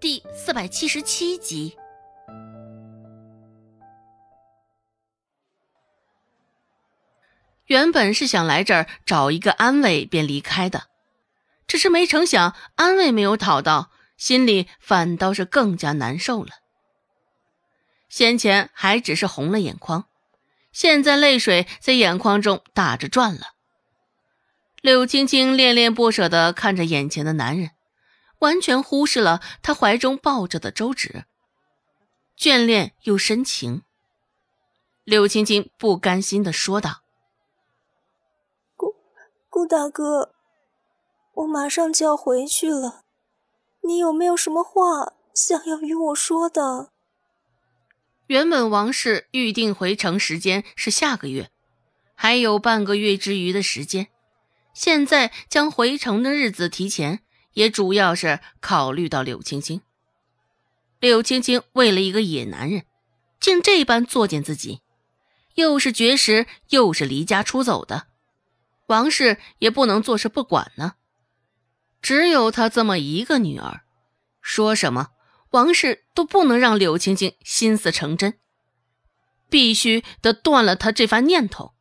第四百七十七集。原本是想来这儿找一个安慰便离开的，只是没成想安慰没有讨到，心里反倒是更加难受了。先前还只是红了眼眶，现在泪水在眼眶中打着转了。柳青青恋恋不舍地看着眼前的男人，完全忽视了他怀中抱着的周芷，眷恋又深情。柳青青不甘心的说道。顾大哥，我马上就要回去了，你有没有什么话想要与我说的？原本王氏预定回城时间是下个月，还有半个月之余的时间，现在将回城的日子提前，也主要是考虑到柳青青。柳青青为了一个野男人，竟这般作践自己，又是绝食，又是离家出走的。王氏也不能坐视不管呢。只有她这么一个女儿，说什么王氏都不能让柳青青心思成真，必须得断了她这番念头。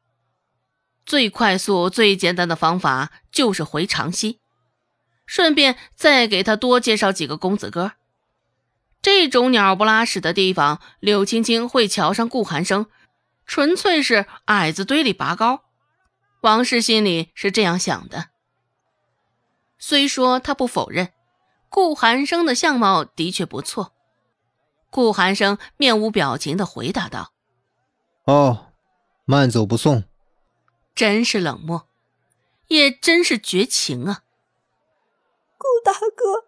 最快速、最简单的方法就是回长溪，顺便再给他多介绍几个公子哥。这种鸟不拉屎的地方，柳青青会瞧上顾寒生，纯粹是矮子堆里拔高。王氏心里是这样想的。虽说他不否认，顾寒生的相貌的确不错。顾寒生面无表情的回答道：“哦，慢走不送。”真是冷漠，也真是绝情啊！大哥，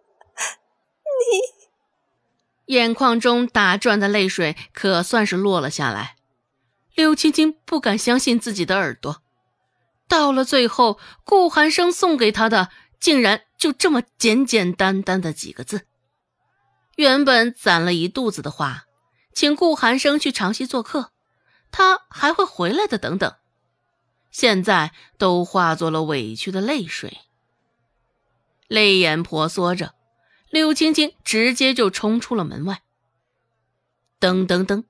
你……眼眶中打转的泪水可算是落了下来。柳青青不敢相信自己的耳朵。到了最后，顾寒生送给他的竟然就这么简简单单的几个字。原本攒了一肚子的话，请顾寒生去长溪做客，他还会回来的，等等，现在都化作了委屈的泪水。泪眼婆娑着，柳青青直接就冲出了门外。噔噔噔，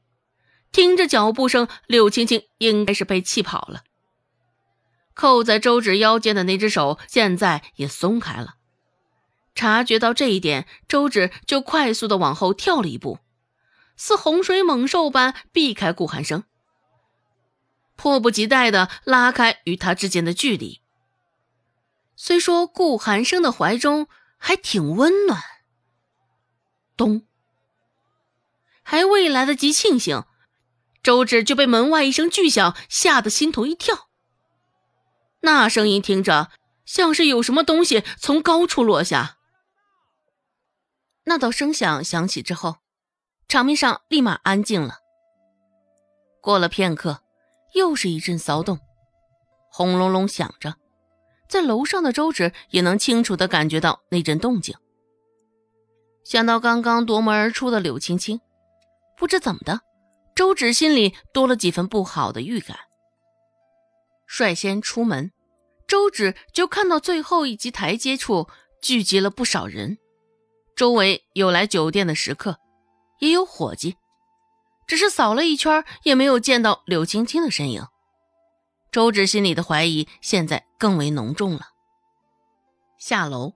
听着脚步声，柳青青应该是被气跑了。扣在周芷腰间的那只手现在也松开了。察觉到这一点，周芷就快速的往后跳了一步，似洪水猛兽般避开顾寒生，迫不及待的拉开与他之间的距离。虽说顾寒生的怀中还挺温暖，咚，还未来得及庆幸，周芷就被门外一声巨响吓得心头一跳。那声音听着像是有什么东西从高处落下。那道声响响起之后，场面上立马安静了。过了片刻，又是一阵骚动，轰隆隆响着，在楼上的周芷也能清楚的感觉到那阵动静。想到刚刚夺门而出的柳青青，不知怎么的，周芷心里多了几分不好的预感。率先出门，周芷就看到最后一级台阶处聚集了不少人，周围有来酒店的食客，也有伙计，只是扫了一圈也没有见到柳青青的身影。周芷心里的怀疑现在更为浓重了。下楼，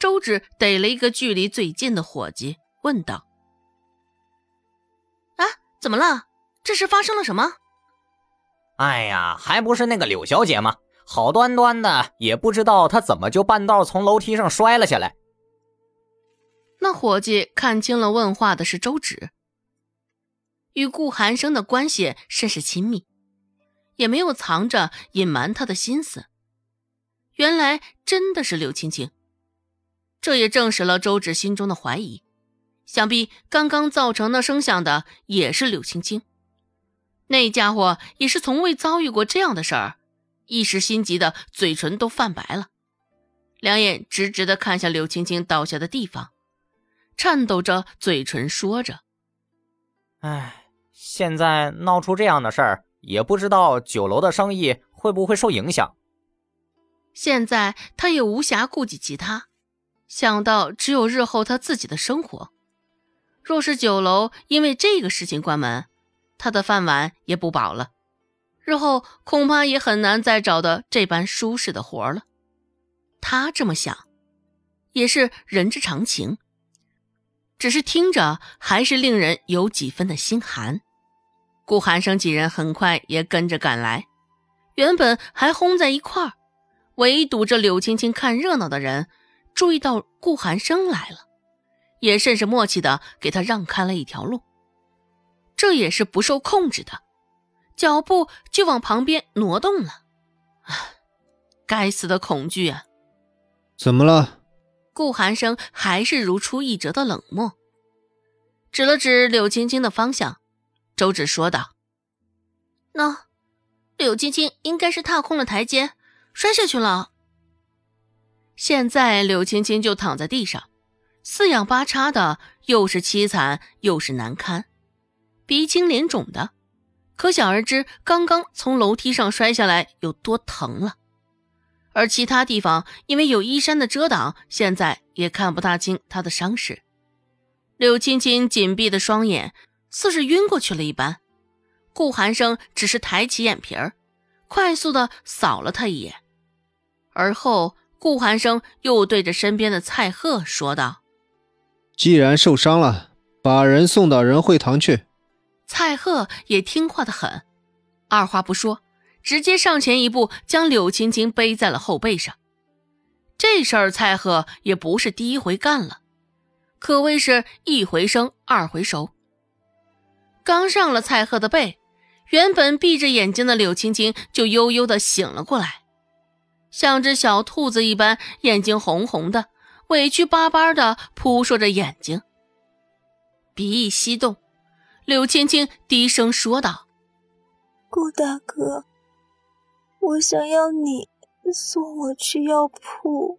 周芷逮了一个距离最近的伙计，问道：“啊，怎么了？这是发生了什么？”哎呀，还不是那个柳小姐吗？好端端的，也不知道她怎么就半道从楼梯上摔了下来。那伙计看清了，问话的是周芷，与顾寒生的关系甚是亲密，也没有藏着隐瞒他的心思。原来真的是柳青青，这也证实了周芷心中的怀疑。想必刚刚造成那声响的也是柳青青。那家伙也是从未遭遇过这样的事儿，一时心急的嘴唇都泛白了，两眼直直的看向柳青青倒下的地方，颤抖着嘴唇说着：“哎，现在闹出这样的事儿，也不知道酒楼的生意会不会受影响。”现在他也无暇顾及其他，想到只有日后他自己的生活，若是酒楼因为这个事情关门，他的饭碗也不保了，日后恐怕也很难再找到这般舒适的活了。他这么想，也是人之常情。只是听着还是令人有几分的心寒。顾寒生几人很快也跟着赶来，原本还轰在一块儿，围堵着柳青青看热闹的人，注意到顾寒生来了，也甚是默契的给他让开了一条路。这也是不受控制的，脚步就往旁边挪动了。唉，该死的恐惧啊！怎么了？顾寒生还是如出一辙的冷漠，指了指柳青青的方向。周芷说道：“那柳青青应该是踏空了台阶，摔下去了。现在柳青青就躺在地上，四仰八叉的，又是凄惨又是难堪，鼻青脸肿的，可想而知刚刚从楼梯上摔下来有多疼了。而其他地方因为有衣衫的遮挡，现在也看不大清她的伤势。柳青青紧闭的双眼。”似是晕过去了一般，顾寒生只是抬起眼皮儿，快速的扫了他一眼，而后顾寒生又对着身边的蔡贺说道：“既然受伤了，把人送到仁惠堂去。”蔡贺也听话的很，二话不说，直接上前一步将柳青青背在了后背上。这事儿蔡贺也不是第一回干了，可谓是一回生二回熟。刚上了蔡贺的背，原本闭着眼睛的柳青青就悠悠的醒了过来，像只小兔子一般，眼睛红红的，委屈巴巴的扑朔着眼睛。鼻翼翕动，柳青青低声说道：“顾大哥，我想要你送我去药铺。”